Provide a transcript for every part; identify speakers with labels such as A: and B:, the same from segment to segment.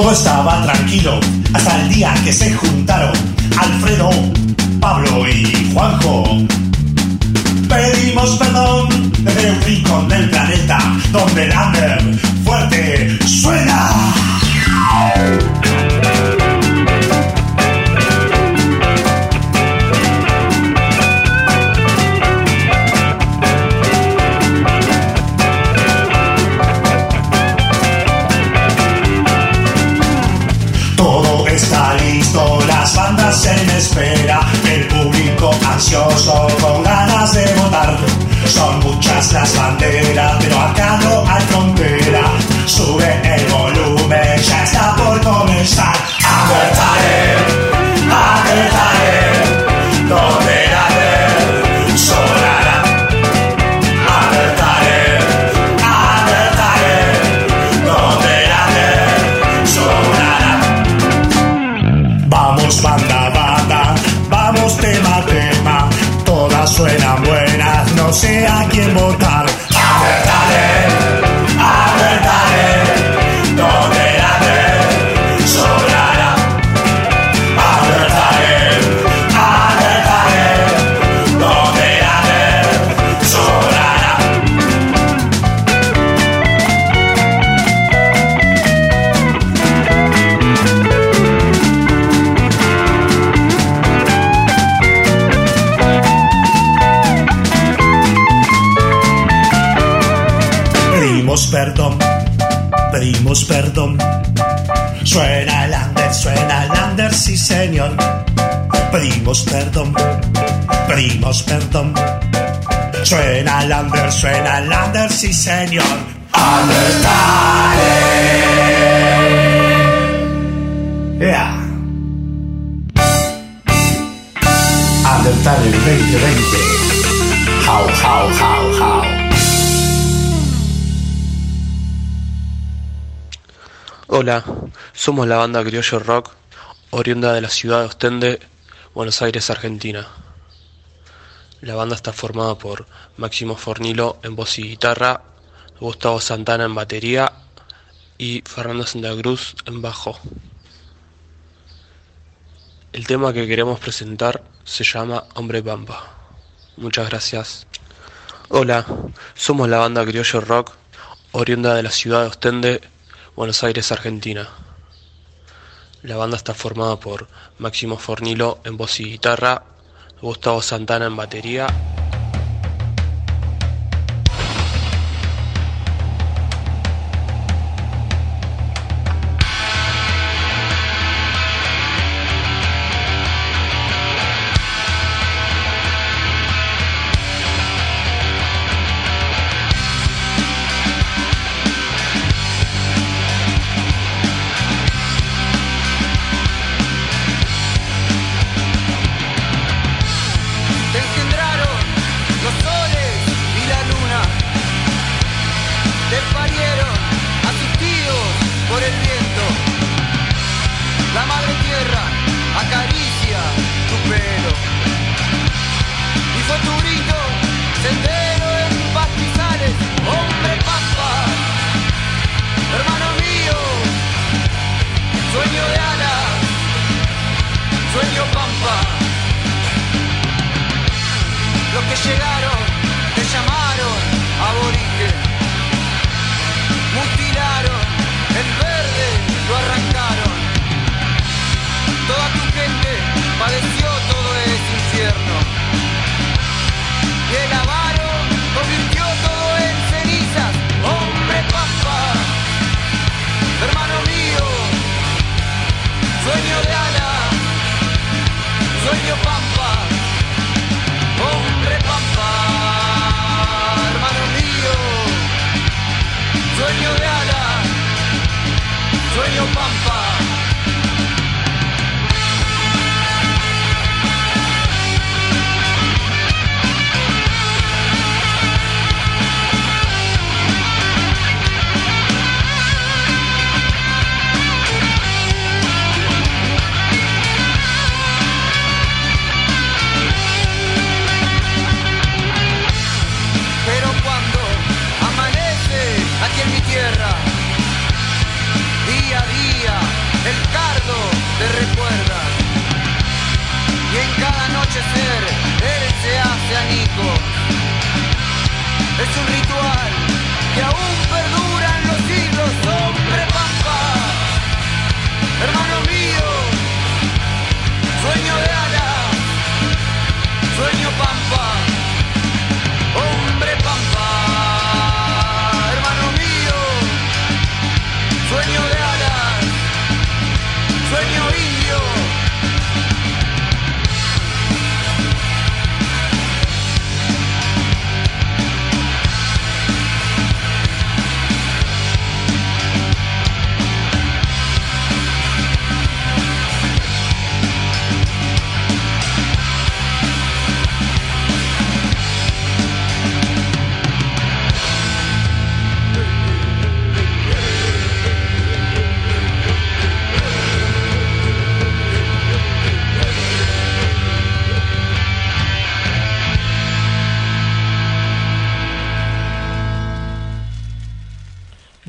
A: Todo estaba tranquilo hasta el día que se juntaron Alfredo, Pablo y Juanjo. Pedimos perdón desde un rincón del planeta donde el under fuerte suena. Las banderas, pero acá no hay frontera. Sube Pedimos perdón, pedimos perdón. Suena el under, suena el under, sí señor. Undertale. Yeah. Undertale 2020. How, how, how, how.
B: Hola, somos la banda Criollo Rock, oriunda de la ciudad de Ostende, Buenos Aires, Argentina. La banda está formada por Máximo Fornilo en voz y guitarra, Gustavo Santana en batería y Fernando Santa Cruz en bajo. El tema que queremos presentar se llama Hombre Pampa. Muchas gracias. Hola, somos la banda Criollo Rock, oriunda de la ciudad de Ostende, Buenos Aires, Argentina. La banda está formada por Máximo Fornilo en voz y guitarra, Gustavo Santana en batería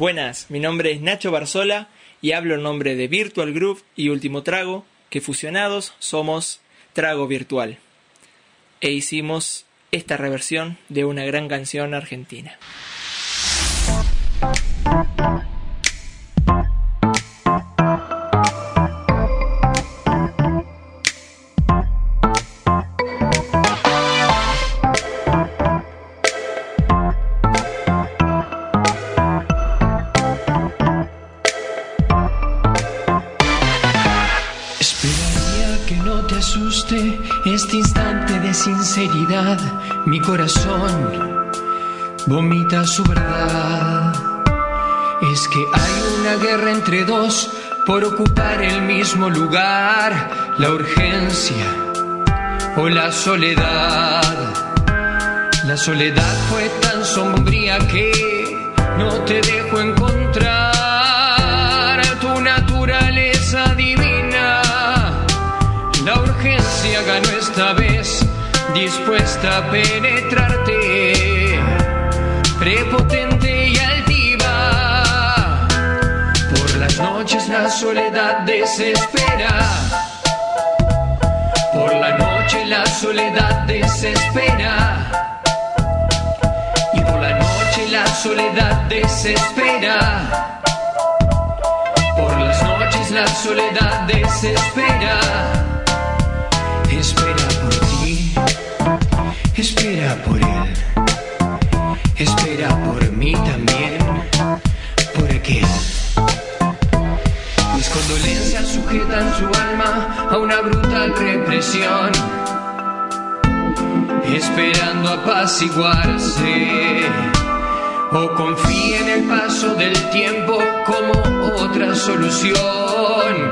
C: Buenas, mi nombre es Nacho Barzola y hablo en nombre de Virtual Groove y Último Trago, que fusionados somos Trago Virtual. E hicimos esta reversión de una gran canción argentina.
D: Dos por ocupar el mismo lugar. La urgencia o la soledad. La soledad fue tan sombría que no te dejo encontrar tu naturaleza divina. La urgencia ganó esta vez, dispuesta a penetrarte, prepotente noches la soledad desespera. Por la noche la soledad desespera. Y por la noche la soledad desespera. Por las noches la soledad desespera. Espera por ti, espera por él, espera por mí también, por aquel. Condolencias sujetan su alma a una brutal represión, esperando apaciguarse. O confía en el paso del tiempo como otra solución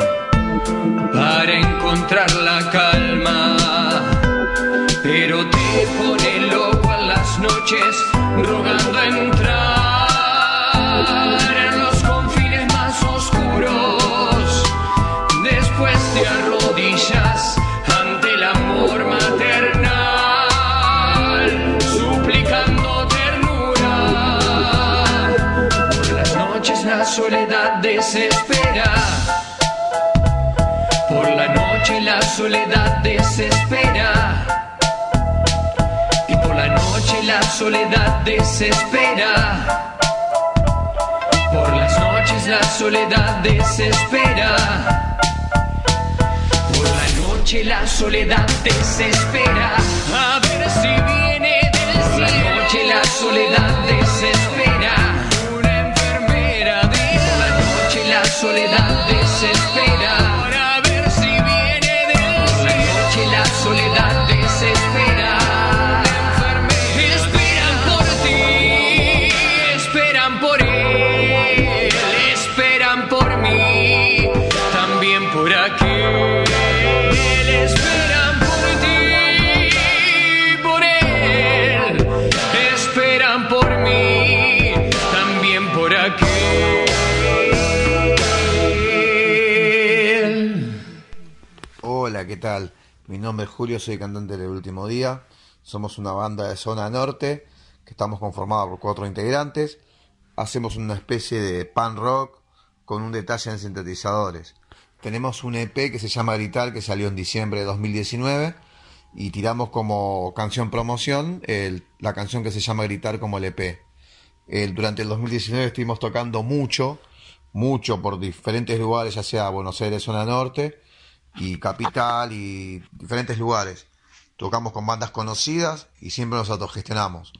D: para encontrar la calma. Pero te pone loco en las noches rogando entrar soledad desespera. Y por la noche la soledad desespera. Por las noches la soledad desespera. Por la noche la soledad desespera. A ver si viene
E: tal? Mi nombre es Julio, soy cantante del Último Día. Somos una banda de zona norte que estamos conformados por cuatro integrantes. Hacemos una especie de pan rock con un detalle en sintetizadores. Tenemos un EP que se llama Gritar que salió en diciembre de 2019 y tiramos como canción promoción el- la canción que se llama Gritar como LP. El- durante el 2019 estuvimos tocando mucho, mucho por diferentes lugares, ya sea Buenos Aires, zona norte, y capital, y diferentes lugares. Tocamos con bandas conocidas y siempre nos autogestionamos.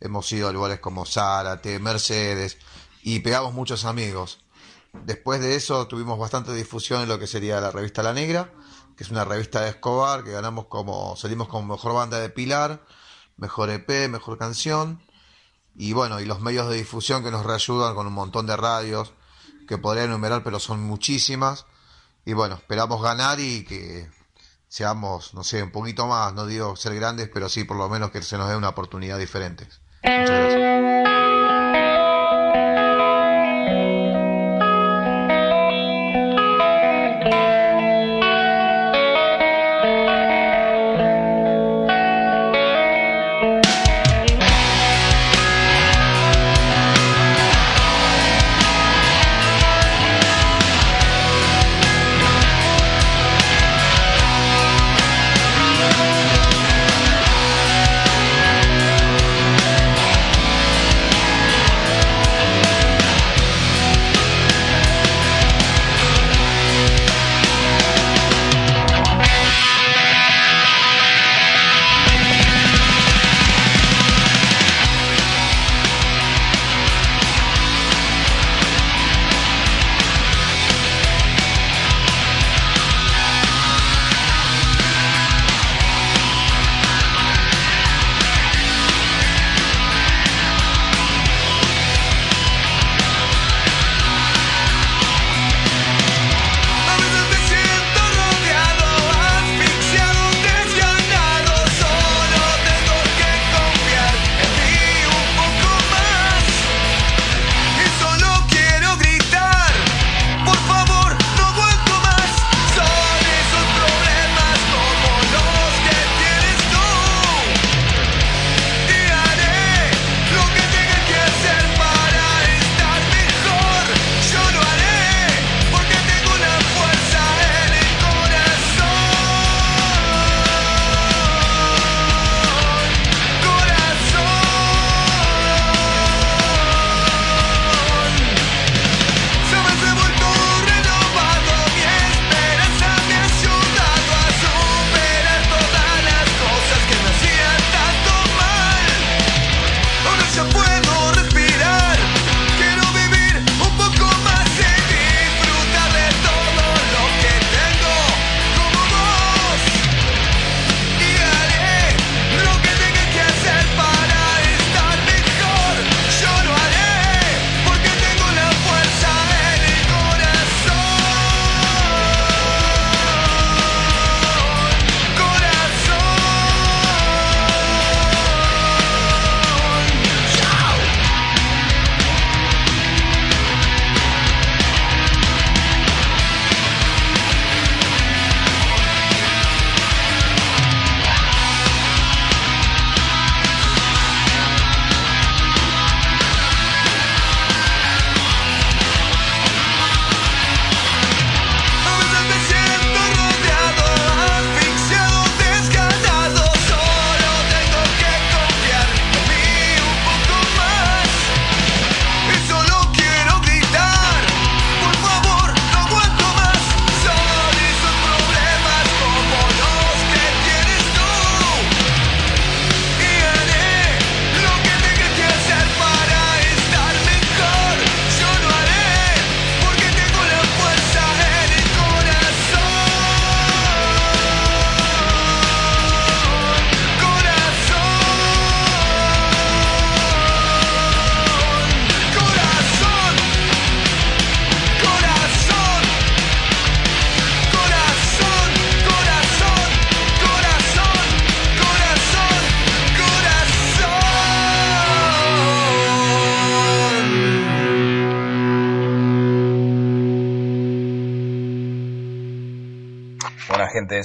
E: Hemos ido a lugares como Zárate, Mercedes, y pegamos muchos amigos. Después de eso tuvimos bastante difusión en lo que sería la revista La Negra, que es una revista de Escobar, que ganamos como, salimos como mejor banda de Pilar, mejor EP, mejor canción, y bueno, y los medios de difusión que nos reayudan con un montón de radios, que podría enumerar, pero son muchísimas, y bueno, esperamos ganar y que seamos, no sé, un poquito más, no digo ser grandes, pero sí por lo menos que se nos dé una oportunidad diferente. Muchas gracias.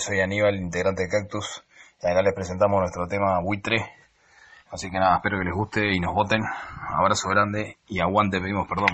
F: Soy Aníbal, integrante de Cactus. Y acá les presentamos nuestro tema Buitre. Así que nada, espero que les guste y nos voten. Abrazo grande y aguante, pedimos perdón.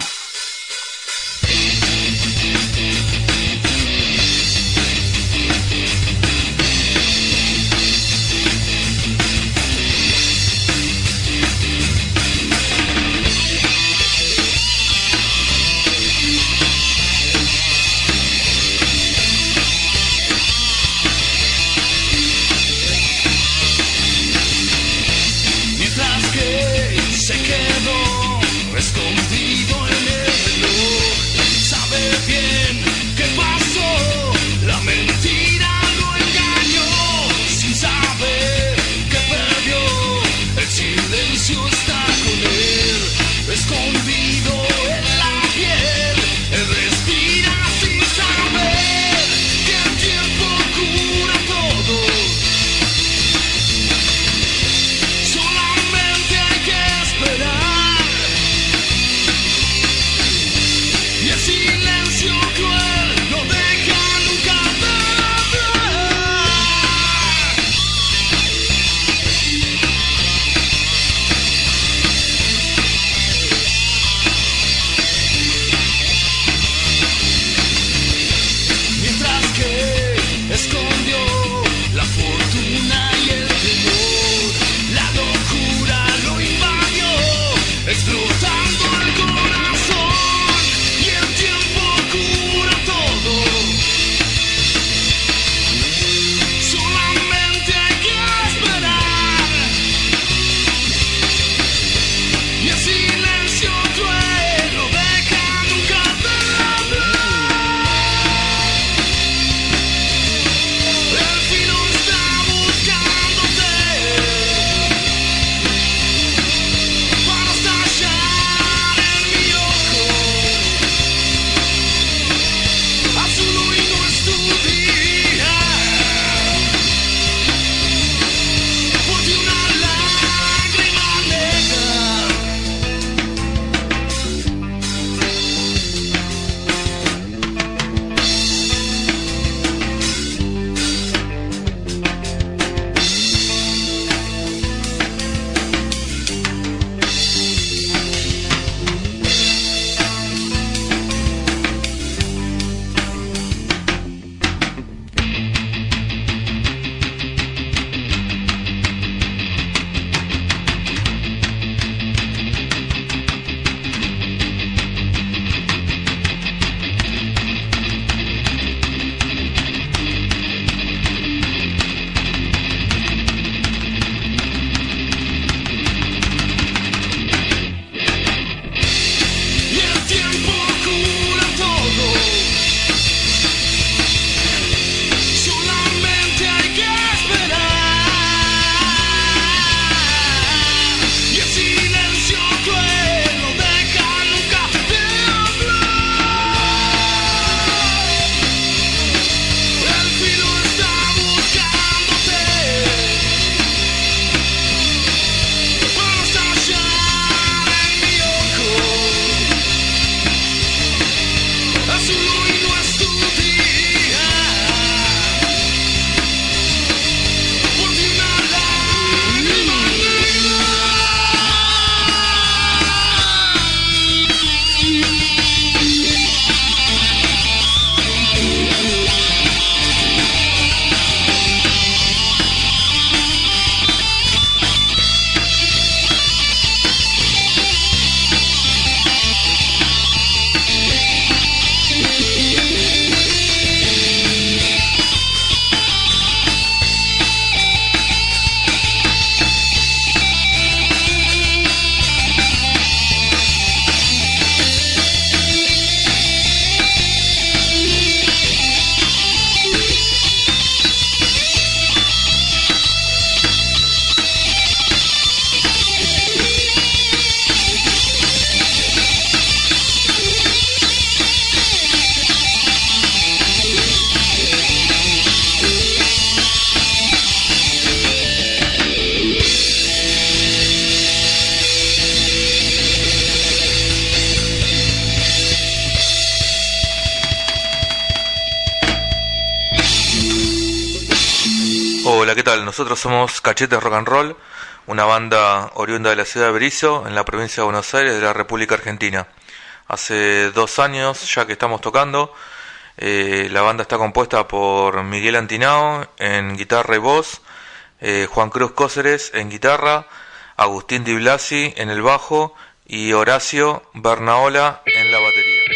G: Nosotros somos Cachetes Rock and Roll, una banda oriunda de la ciudad de Berizo, en la provincia de Buenos Aires, de la República Argentina. Hace dos años ya que estamos tocando. Eh, la banda está compuesta por Miguel Antinao en guitarra y voz, eh, Juan Cruz Cóceres en guitarra, Agustín Di Blasi en el bajo y Horacio Bernaola en la batería.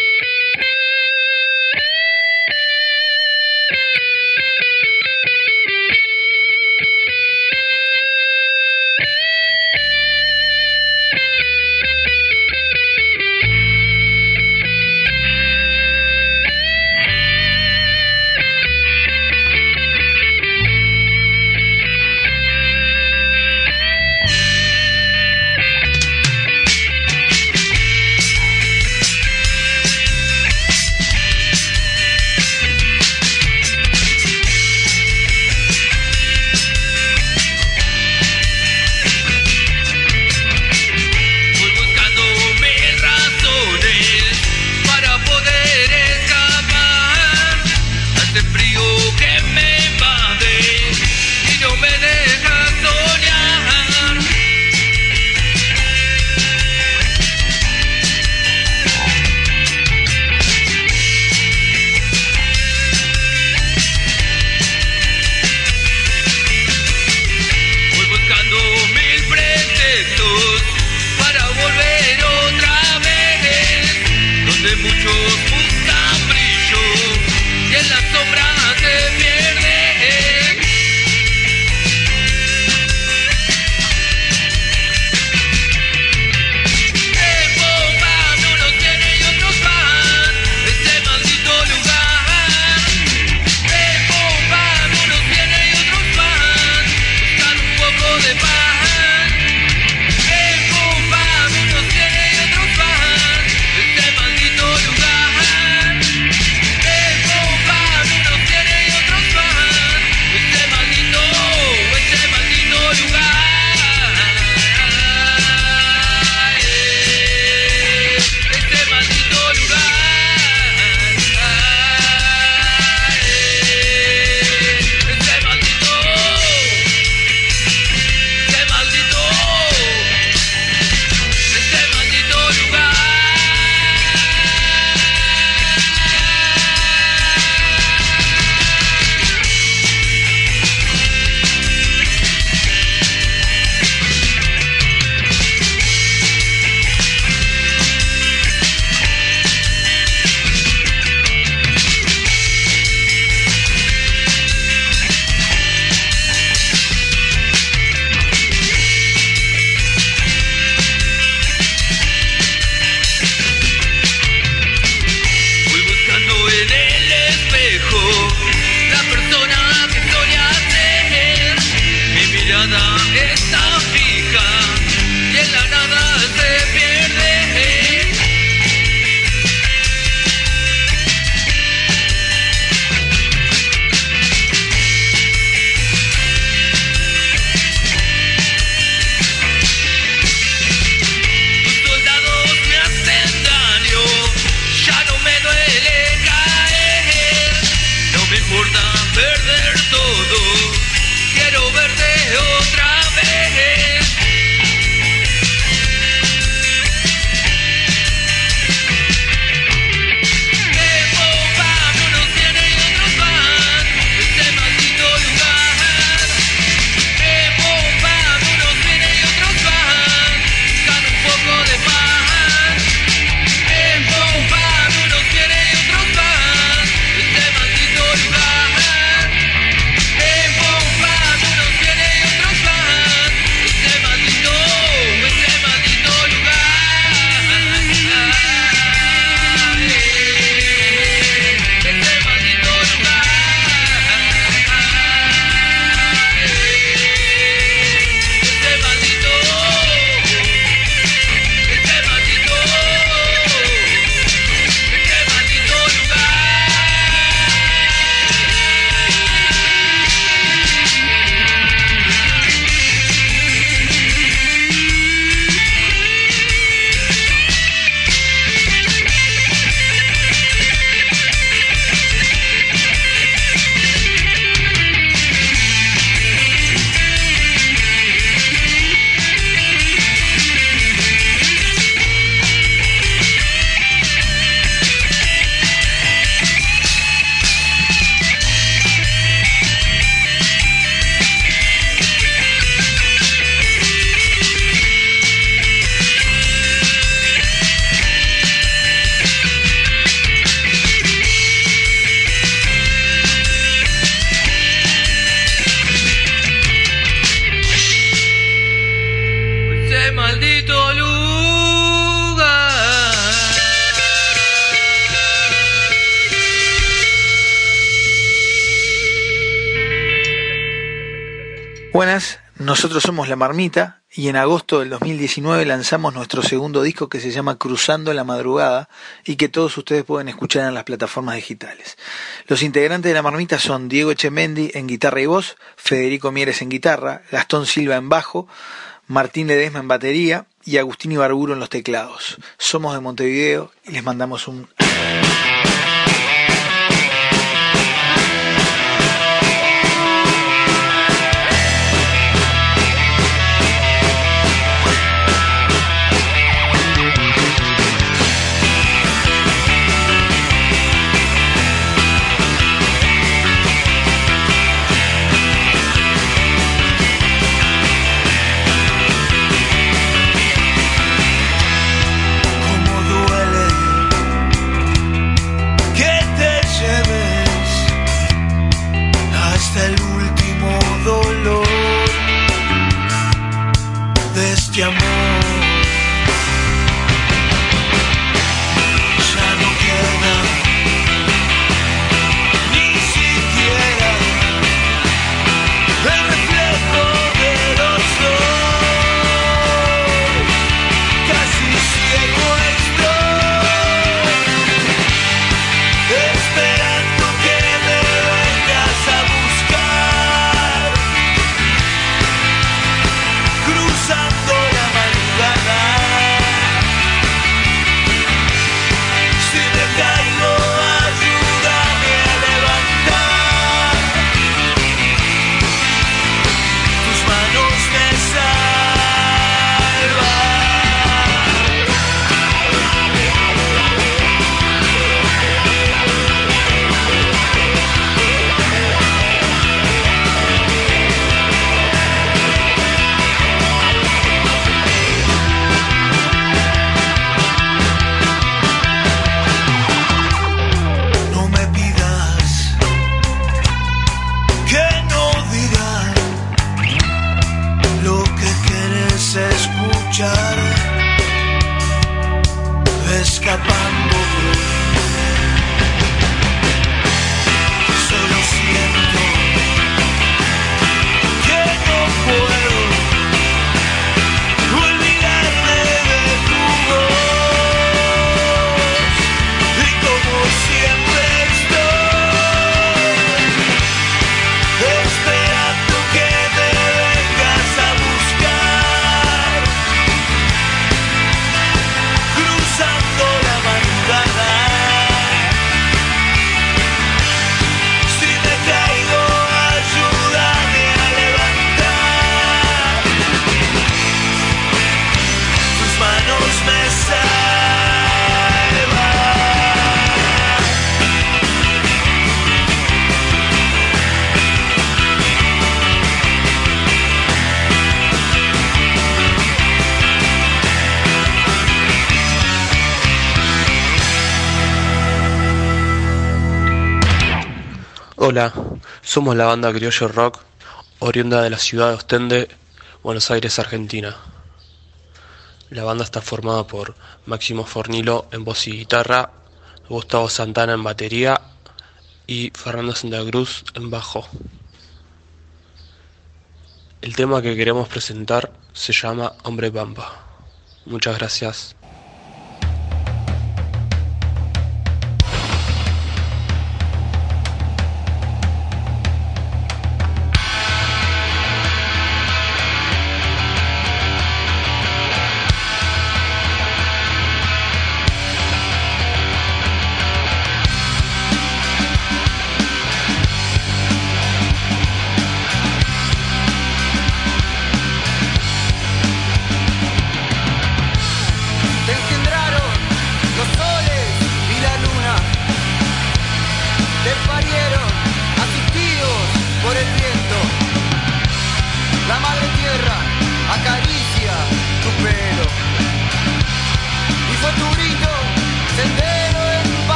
H: Nosotros somos La Marmita y en agosto del 2019 lanzamos nuestro segundo disco que se llama Cruzando la Madrugada y que todos ustedes pueden escuchar en las plataformas digitales. Los integrantes de La Marmita son Diego Echemendi en guitarra y voz, Federico Mieres en guitarra, Gastón Silva en bajo, Martín Ledesma en batería y Agustín Ibarburo en los teclados. Somos de Montevideo y les mandamos un
I: somos la banda Criollo Rock, oriunda de la ciudad de Ostende, Buenos Aires, Argentina. La banda está formada por Máximo Fornilo en voz y guitarra, Gustavo Santana en batería y Fernando Santa Cruz en bajo. El tema que queremos presentar se llama Hombre Pampa. Muchas gracias.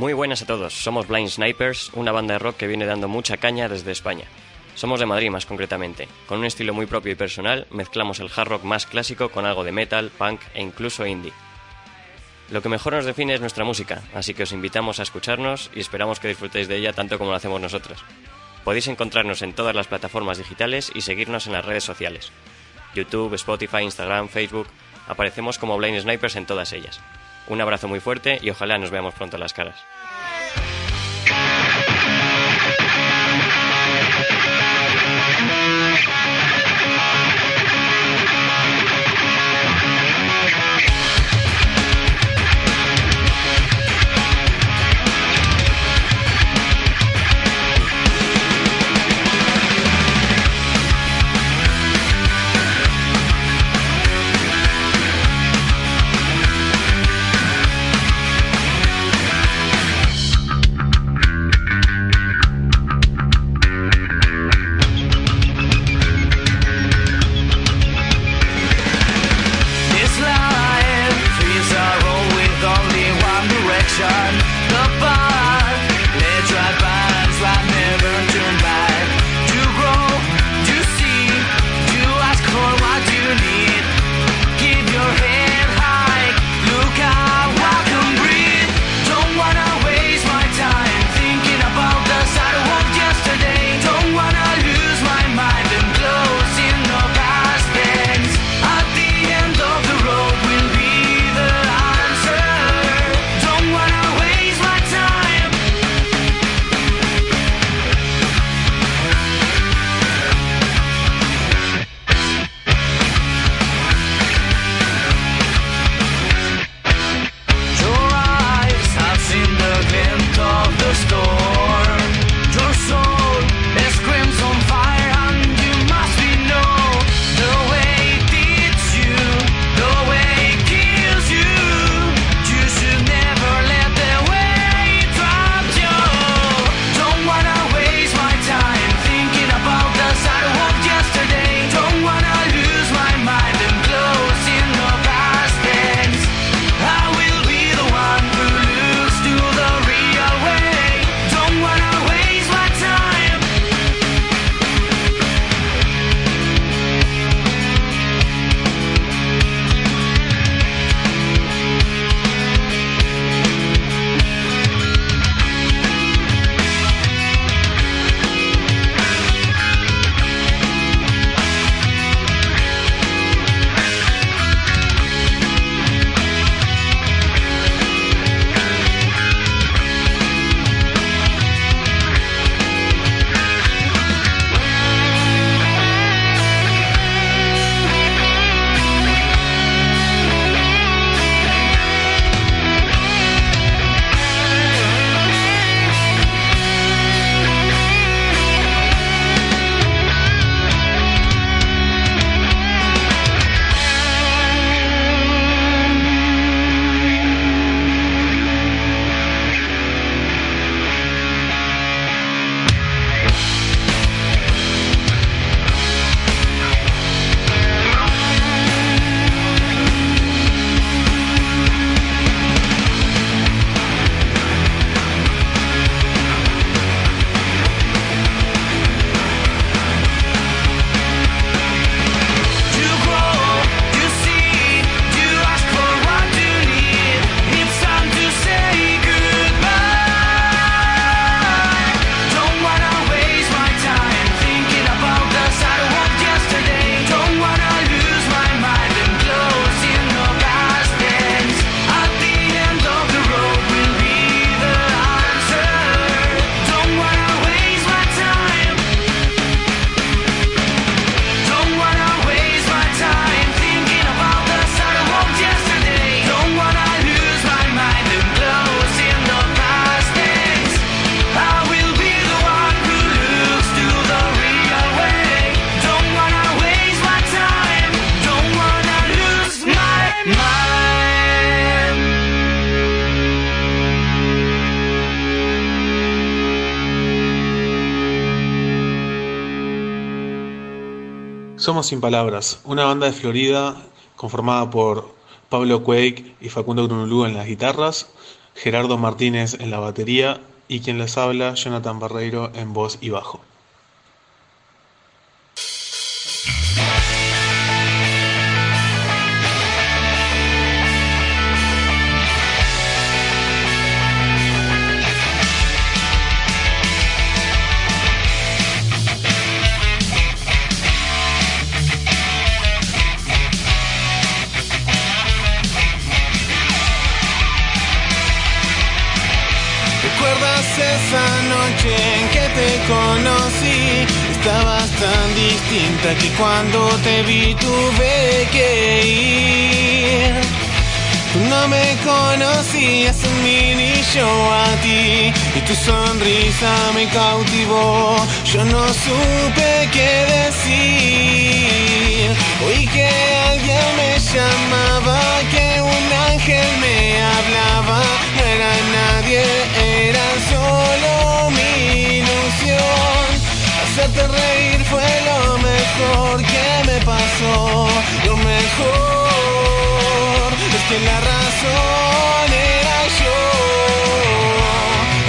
J: Muy
K: buenas a todos, somos Blind Snipers, una banda de rock que viene dando mucha caña desde España. Somos de Madrid más concretamente. Con un estilo muy propio y personal, mezclamos el hard rock más clásico con algo de metal, punk e incluso indie. Lo que mejor nos define es nuestra música, así que os invitamos a escucharnos y esperamos que disfrutéis de ella tanto como lo hacemos nosotros. Podéis encontrarnos en todas las plataformas digitales y seguirnos en las redes sociales. YouTube, Spotify, Instagram, Facebook. Aparecemos como Blind Snipers en todas ellas. Un abrazo muy fuerte y ojalá nos veamos pronto las caras.
L: Sin Palabras, una banda de Florida conformada por Pablo Quake y Facundo Grunulú en las guitarras, Gerardo Martínez en la batería y quien les habla, Jonathan Barreiro en voz y bajo.
M: Distinta que cuando te vi tuve que ir. Tú no me conocías a mí ni yo a ti y tu sonrisa me cautivó. Yo no supe qué decir. Oí que alguien me llamaba, que un ángel me hablaba. No era nadie, era solo mi ilusión. Hacerte reír fue lo mejor que me pasó. Lo mejor es que la razón era yo.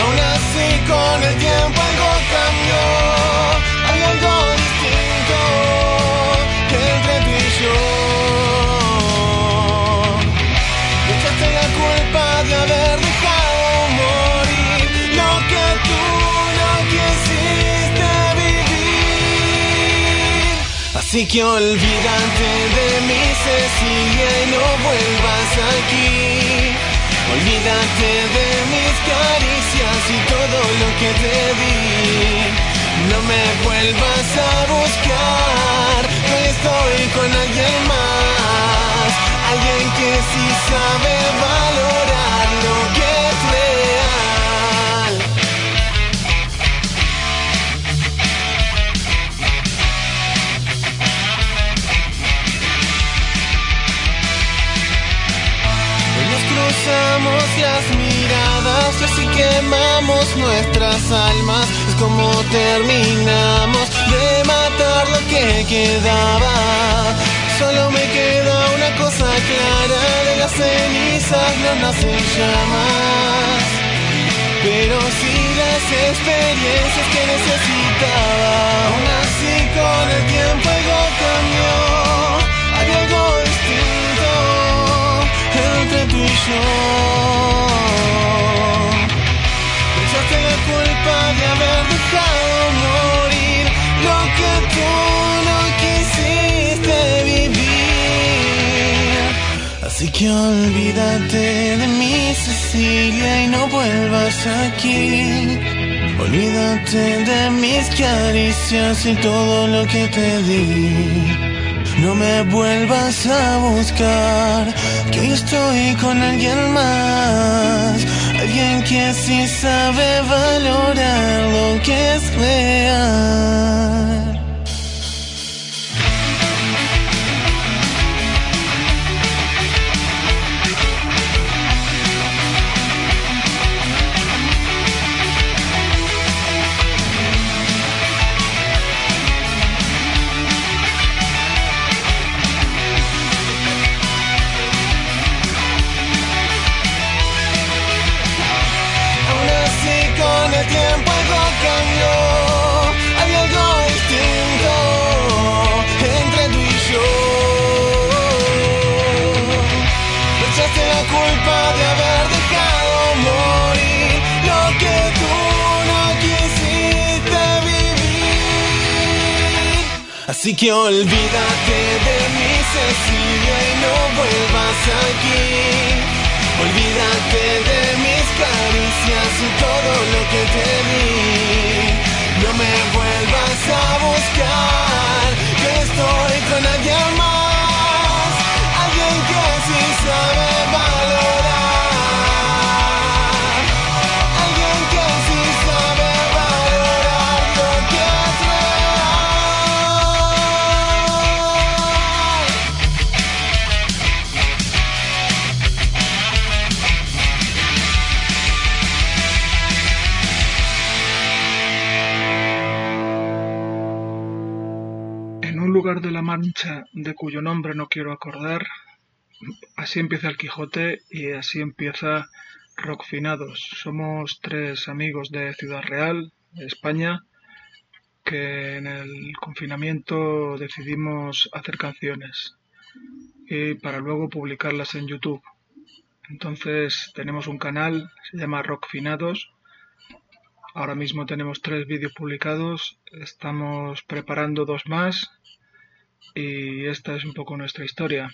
M: Aún así con el tiempo algo cambió. Así que olvídate de mi Cecilia y no vuelvas aquí. Olvídate de mis caricias y todo lo que te di. No me vuelvas a buscar, que estoy con alguien más. Alguien que sí sabe valorar lo que cruzamos las miradas y así quemamos nuestras almas. Es como terminamos de matar lo que quedaba. Solo me queda una cosa clara, de las cenizas no nacen llamas. Pero sí las experiencias que necesitaba. Aún así con el tiempo algo cambió. Yo. Echaste la culpa de haber dejado morir lo que tú no quisiste vivir. Así que olvídate de mi Cecilia y no vuelvas aquí. Olvídate de mis caricias y todo lo que te di. No me vuelvas a buscar, que hoy estoy con alguien más. Alguien que sí sabe valorar lo que es real. Tiempo algo cambió. Hay algo distinto entre tú y yo. Me echaste la culpa de haber dejado morir lo que tú no quisiste vivir. Así que olvídate de mi Cecilia y no vuelvas aquí. Olvídate de caricias y todo lo que te di. No me vuelvas a buscar,
N: de la Mancha de cuyo nombre no quiero acordar, así empieza el Quijote y así empieza Rockfinados. Somos tres amigos de Ciudad Real, España, que en el confinamiento decidimos hacer canciones y para luego publicarlas en YouTube. Entonces tenemos un canal, se llama Rockfinados. Ahora mismo tenemos tres vídeos publicados, estamos preparando dos más y esta es un poco nuestra historia.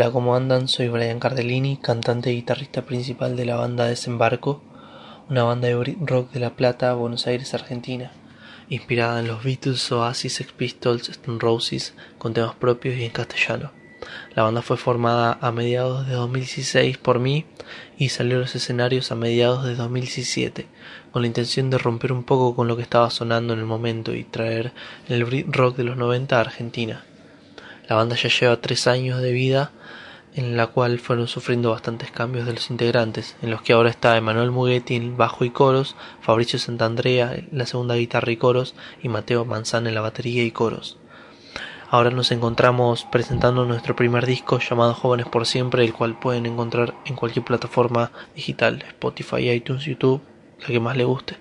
O: Hola, ¿cómo andan? Soy Brian Cardellini, cantante y guitarrista principal de la banda Desembarco, una banda de rock de La Plata, Buenos Aires, Argentina, inspirada en los Beatles, Oasis, Sex Pistols, Stone Roses, con temas propios y en castellano. La banda fue formada a mediados de 2016 por mí y salió a los escenarios a mediados de 2017, con la intención de romper un poco con lo que estaba sonando en el momento y traer el rock de los 90 a Argentina. La banda ya lleva tres años de vida en la cual fueron sufriendo bastantes cambios de los integrantes, en los que ahora está Emanuel Muguetti en bajo y coros, Fabricio Santandrea en la segunda guitarra y coros y Mateo Manzana en la batería y coros. Ahora nos encontramos presentando nuestro primer disco llamado Jóvenes por Siempre, el cual pueden encontrar en cualquier plataforma digital, Spotify, iTunes, YouTube, la que más le guste.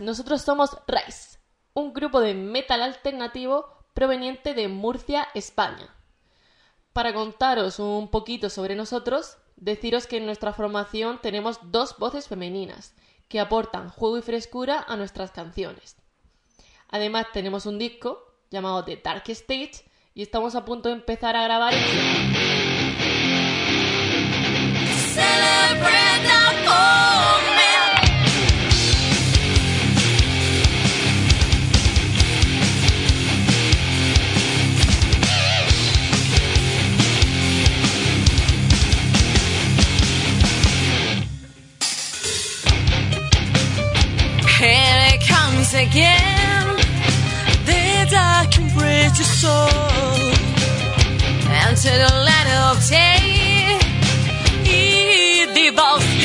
P: Nosotros somos Rise, un grupo de metal alternativo proveniente de Murcia, España. Para contaros un poquito sobre nosotros, deciros que en nuestra formación tenemos dos voces femeninas que aportan juego y frescura a nuestras canciones. Además tenemos un disco llamado The Dark Stage y estamos a punto de empezar a grabar
Q: again. The dark can bridge your soul. And to the light of day, it devours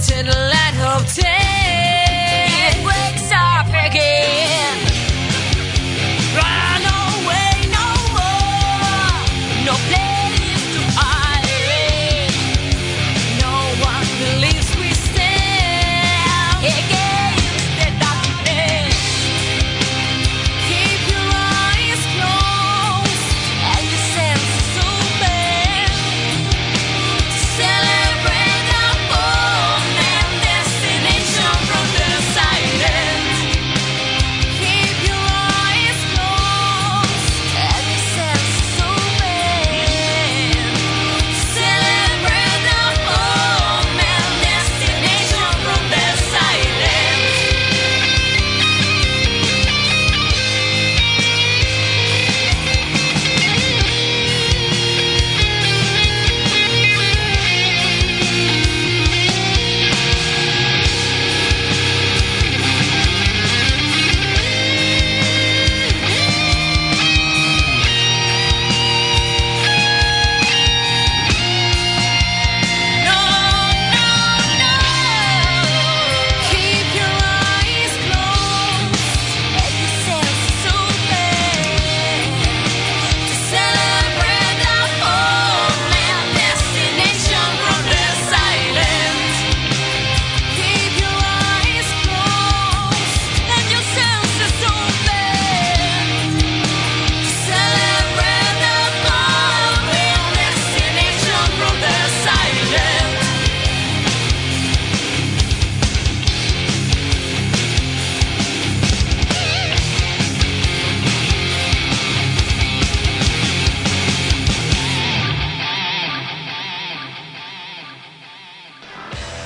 Q: to the light of day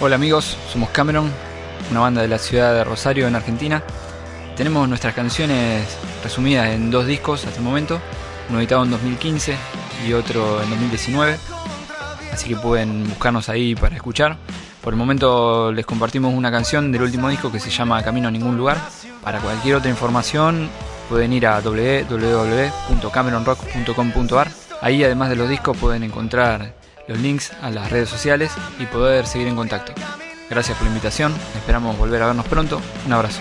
R: Hola amigos, somos Cameron, una banda de la ciudad de Rosario en Argentina. Tenemos nuestras canciones resumidas en dos discos hasta el momento, uno editado en 2015 y otro en 2019, así que pueden buscarnos ahí para escuchar. Por el momento les compartimos una canción del último disco que se llama Camino a ningún lugar. Para cualquier otra información pueden ir a www.cameronrock.com.ar. Ahí además de los discos pueden encontrar los links a las redes sociales y poder seguir en contacto. Gracias por la invitación, esperamos volver a vernos pronto. Un abrazo.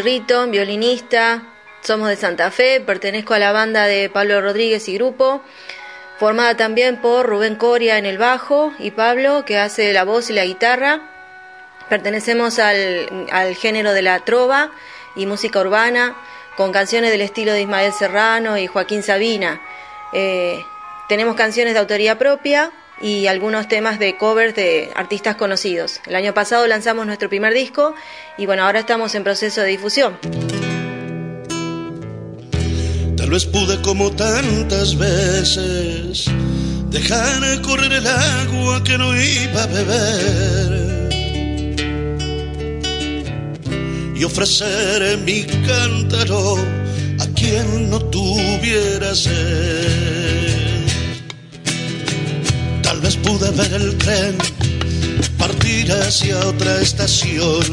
S: Soy Ivonne Rito, violinista. Somos de Santa Fe, pertenezco a la banda de Pablo Rodríguez y grupo, formada también por Rubén Coria en el bajo y Pablo que hace la voz y la guitarra. Pertenecemos al, al género de la trova y música urbana, con canciones del estilo de Ismael Serrano y Joaquín Sabina. Eh, tenemos canciones de autoría propia y algunos temas de covers de artistas conocidos. El año pasado lanzamos nuestro primer disco y bueno, ahora estamos en proceso de difusión.
T: Tal vez pude como tantas veces dejar correr el agua que no iba a beber y ofrecer mi cántaro a quien no tuviera sed. Tal vez pude ver el tren partir hacia otra estación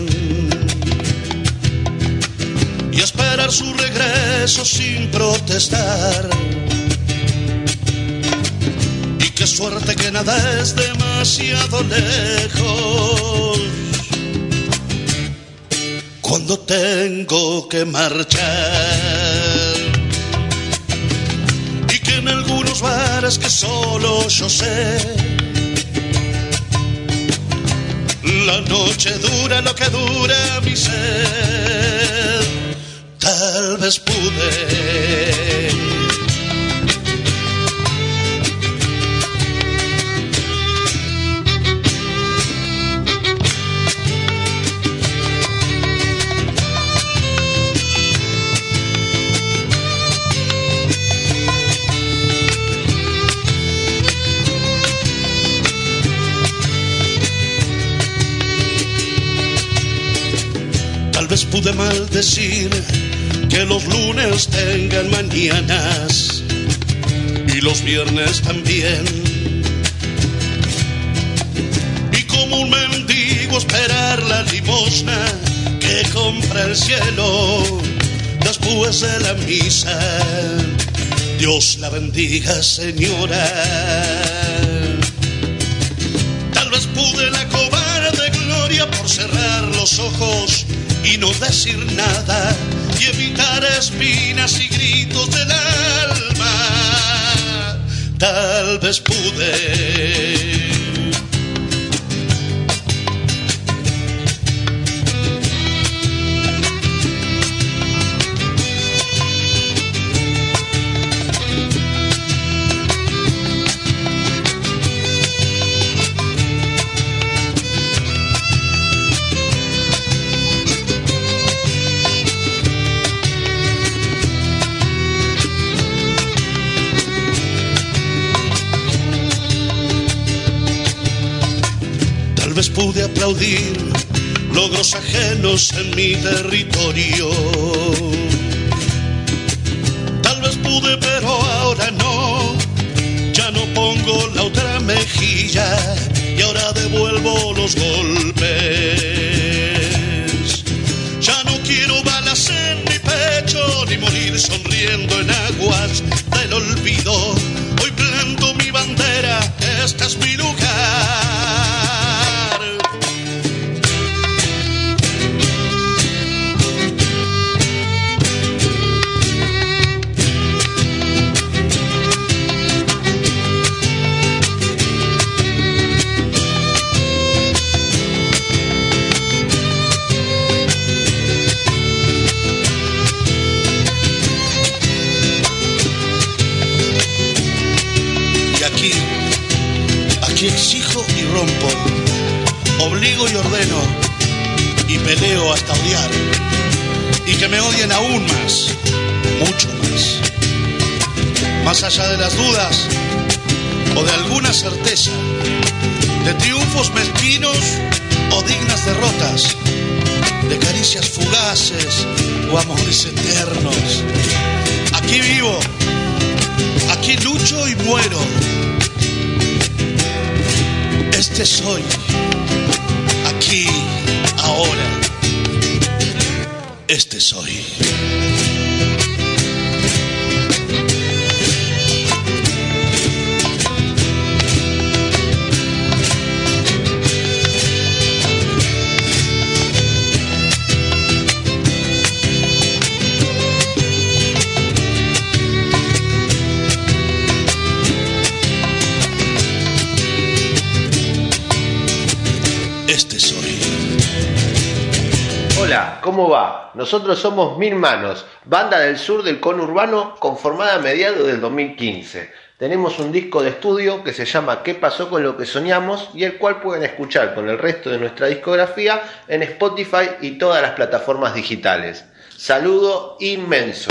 T: y esperar su regreso sin protestar. Y qué suerte que nada es demasiado lejos cuando tengo que marchar. Algunos bares que solo yo sé, la noche dura lo que dura mi sed. Tal vez pude. Pude maldecir que los lunes tengan mañanas y los viernes también. Y como un mendigo esperar la limosna que compra el cielo después de la misa. Dios la bendiga, señora. Tal vez pude la cobarde gloria por cerrar los ojos y no decir nada y evitar espinas y gritos del alma. Tal vez pude. Pude aplaudir logros ajenos en mi territorio. Tal vez pude, pero ahora no. Ya no pongo la otra mejilla y ahora devuelvo los golpes. Ya no quiero balas en mi pecho ni morir sonriendo en aguas amores eternos. Aquí vivo, aquí lucho y muero. Este soy
D: Nosotros somos Mil Manos, banda del sur del conurbano conformada a mediados del 2015. Tenemos un disco de estudio que se llama ¿Qué pasó con lo que soñamos? y el cual pueden escuchar con el resto de nuestra discografía en Spotify y todas las plataformas digitales. Saludo inmenso.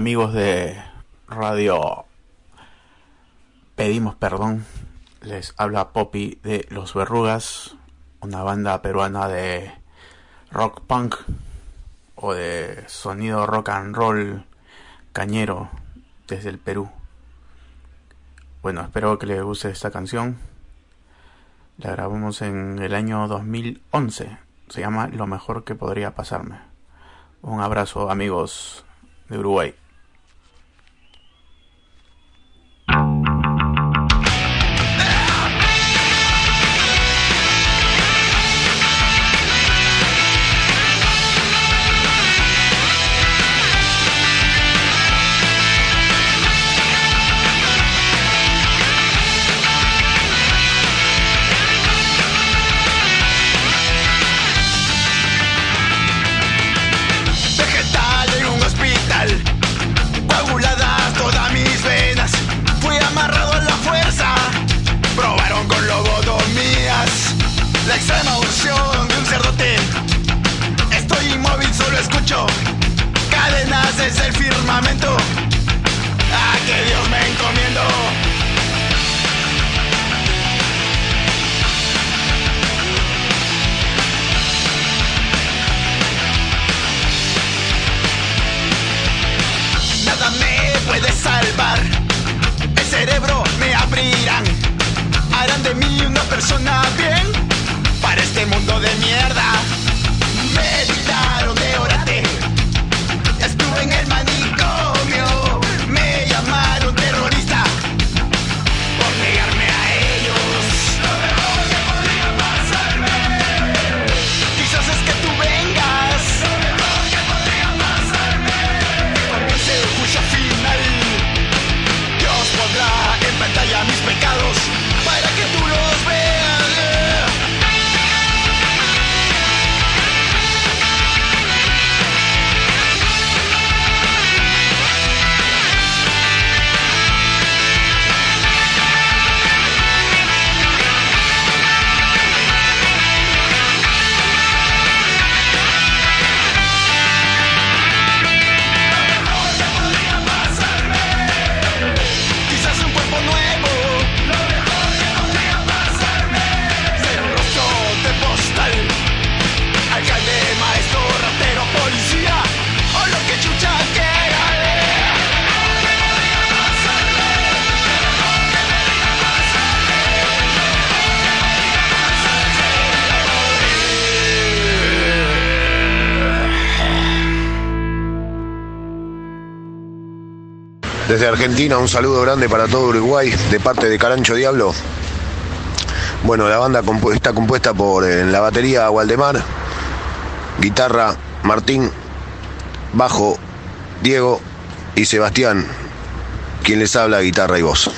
A: Amigos de Radio Pedimos Perdón. Les habla Poppy de Los Verrugas, una banda peruana de rock punk o de sonido rock and roll cañero desde el Perú. Bueno, espero que les guste esta canción. La grabamos en el año 2011. Se llama Lo mejor que podría pasarme. Un abrazo amigos de Uruguay.
M: Argentina un saludo grande para todo Uruguay de parte de Carancho Diablo. Bueno, la banda está compuesta por en la batería Waldemar, guitarra Martín, bajo Diego y Sebastián, quien les habla guitarra y voz.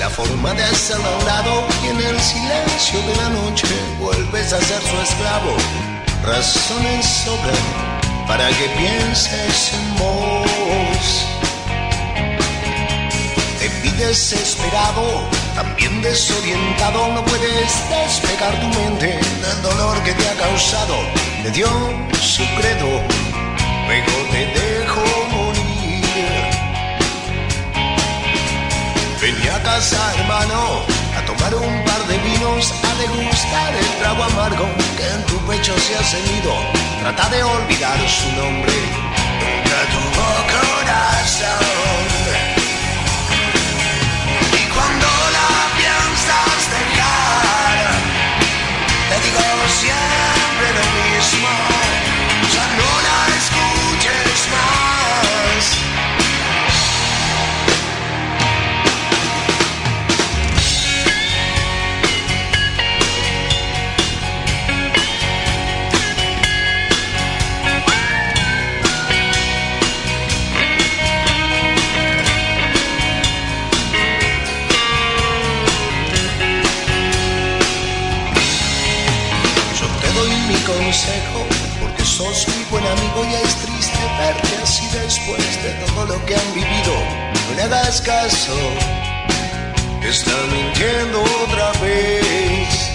U: La forma de hacerlo a un lado y en el silencio de la noche vuelves a ser su esclavo. Razones sobran para que pienses en vos. Te vi desesperado, también desorientado, no puedes despegar tu mente del dolor que te ha causado. Le dio su credo, luego te dejó Venía a casa, hermano, a tomar un par de vinos, a degustar el trago amargo que en tu pecho se ha cenido. Trata de olvidar su nombre, tuvo. Después de todo lo que han vivido. No le hagas caso, está mintiendo otra vez.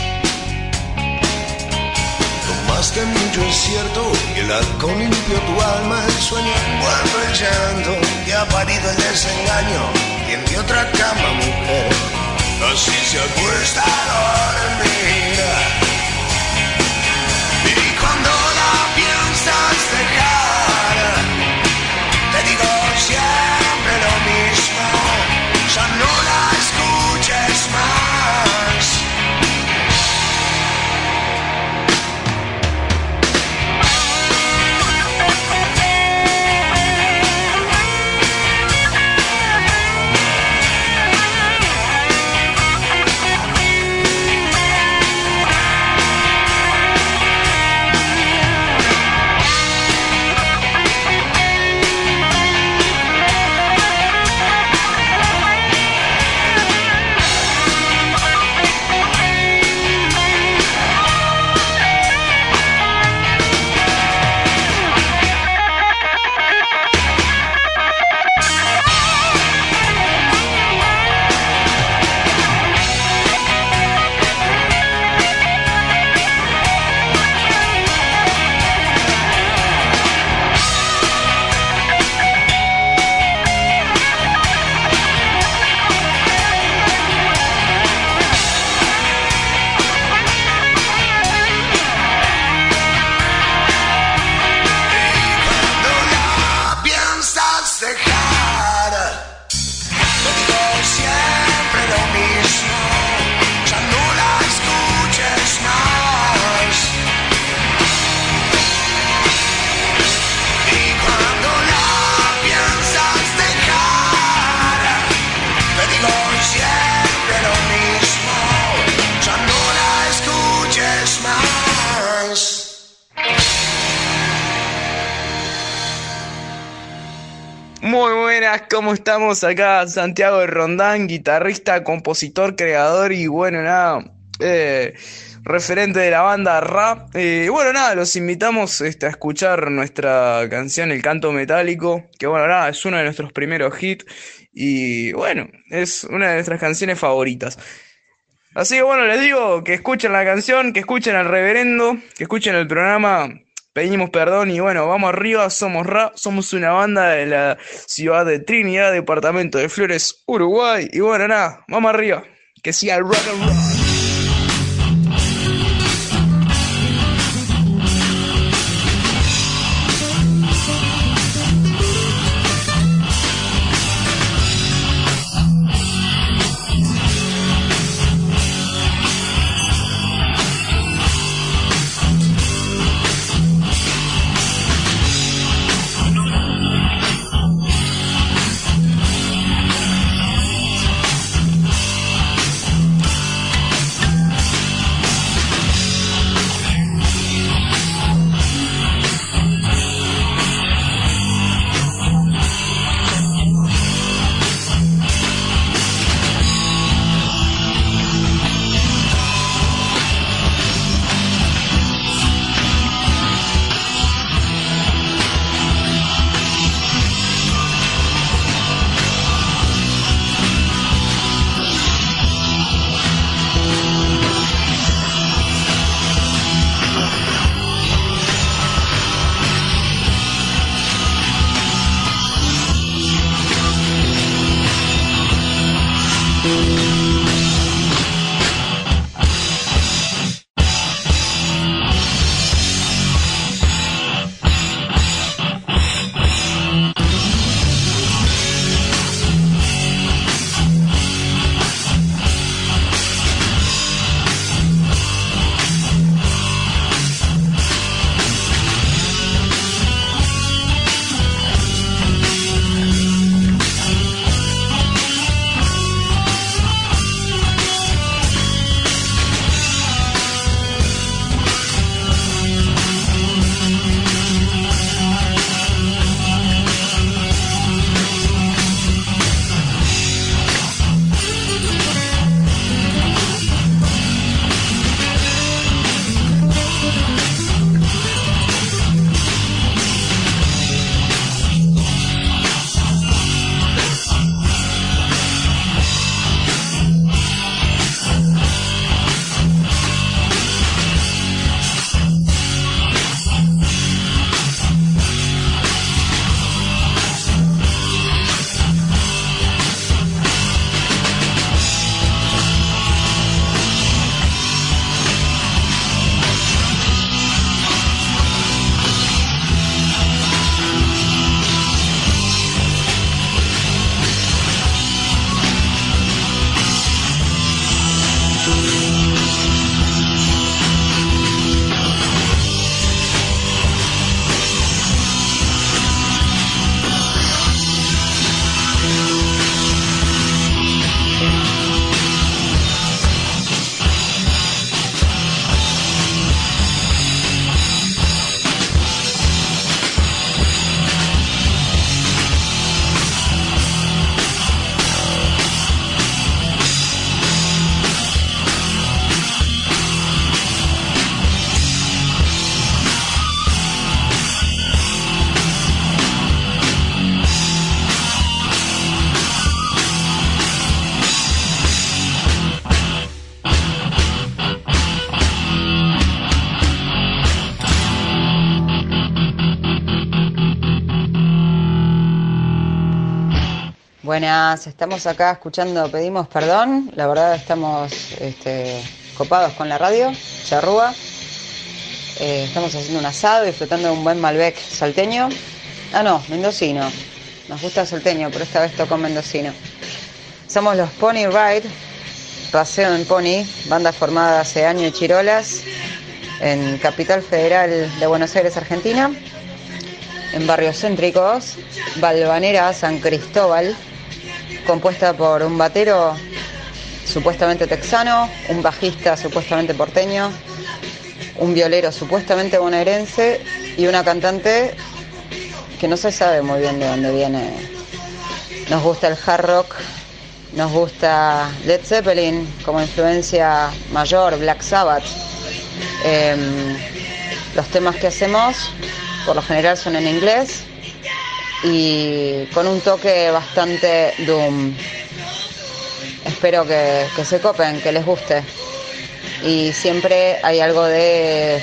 U: Tomaste mucho es cierto y el alcohol limpió tu alma, el sueño envuelve el llanto que ha parido el desengaño. Tiene otra cama, mujer, así se acuesta a dormir.
G: Estamos? Acá Santiago Rondán, guitarrista, compositor, creador y bueno, nada, eh, referente de la banda Rap. Eh, bueno, nada, los invitamos este, a escuchar nuestra canción El Canto Metálico, que bueno, nada, es uno de nuestros primeros hits y bueno, es una de nuestras canciones favoritas. Así que bueno, les digo que escuchen la canción, que escuchen al reverendo, que escuchen el programa. Pedimos perdón y bueno, vamos arriba, somos Rap, somos una banda de la ciudad de Trinidad, departamento de Flores, Uruguay. Y bueno, nada, vamos arriba, que siga el rock and roll.
V: Estamos acá escuchando Pedimos Perdón. La verdad estamos este, copados con la radio, charrúa. Eh, estamos haciendo un asado, disfrutando de un buen Malbec salteño. Ah, no, mendocino. Nos gusta salteño, pero esta vez tocó mendocino. Somos los Pony Ride, Paseo en Pony, banda formada hace años en Chirolas, en Capital Federal de Buenos Aires, Argentina. En barrios céntricos, Valvanera, San Cristóbal, compuesta por un batero supuestamente texano, un bajista supuestamente porteño, un violero supuestamente bonaerense y una cantante que no se sabe muy bien de dónde viene.
W: Nos gusta el hard rock, nos gusta Led Zeppelin como influencia mayor, Black Sabbath. Em, los temas que hacemos por lo general son en inglés y con un toque bastante doom. Espero que, que se copen, que les guste. Y siempre hay algo de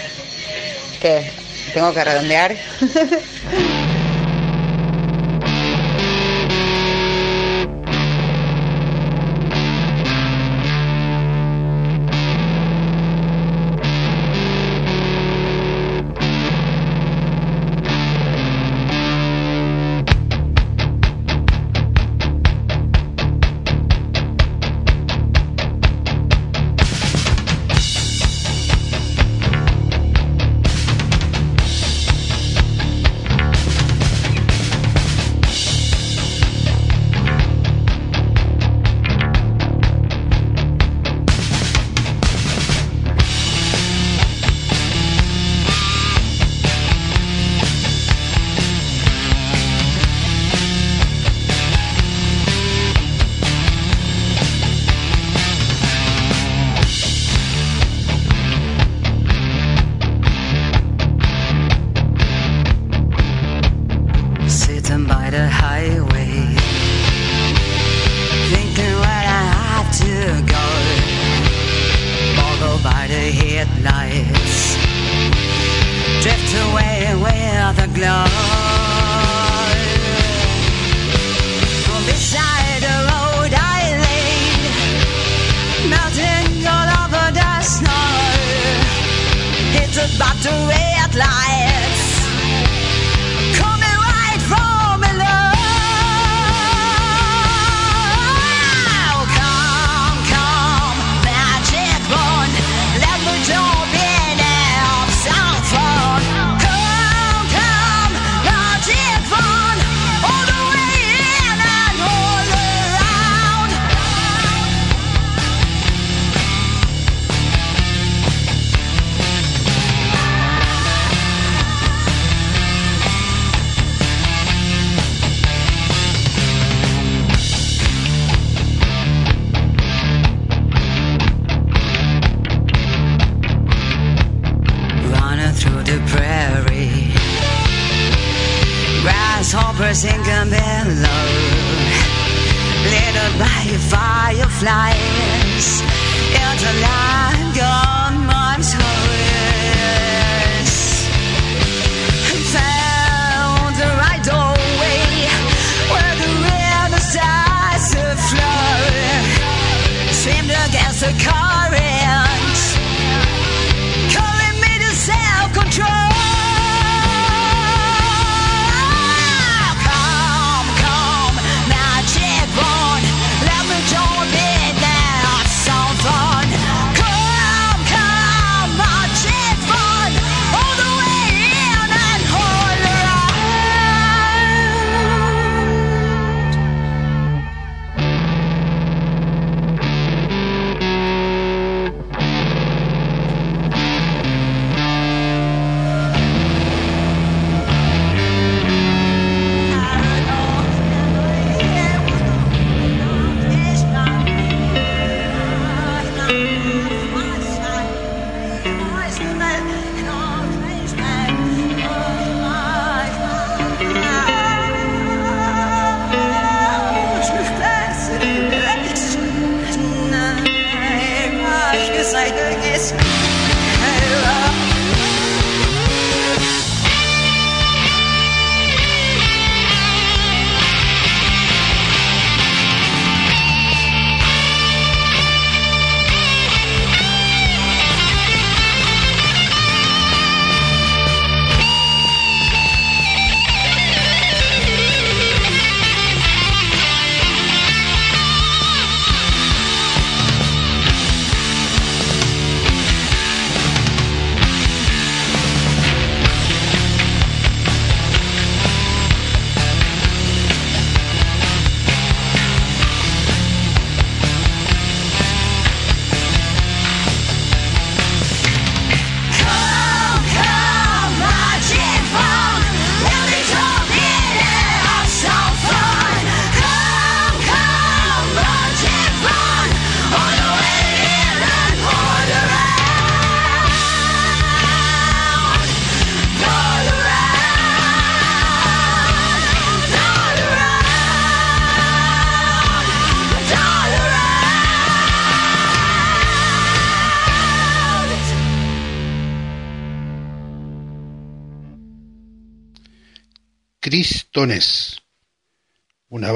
W: que tengo que redondear.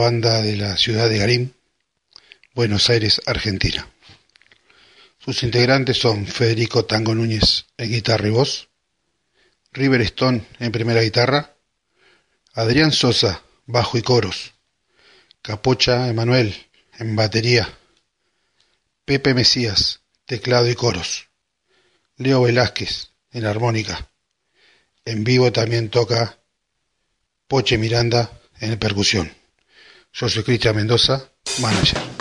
M: banda de la ciudad de Garín, Buenos Aires, Argentina. Sus integrantes son Federico Tango Núñez en guitarra y voz, River Stone en primera guitarra, Adrián Sosa, bajo y coros, Capocha Emanuel en batería, Pepe Mesías, teclado y coros, Leo Velázquez en armónica. En vivo también toca Poche Miranda en percusión. Yo soy Cristian Mendoza, manager.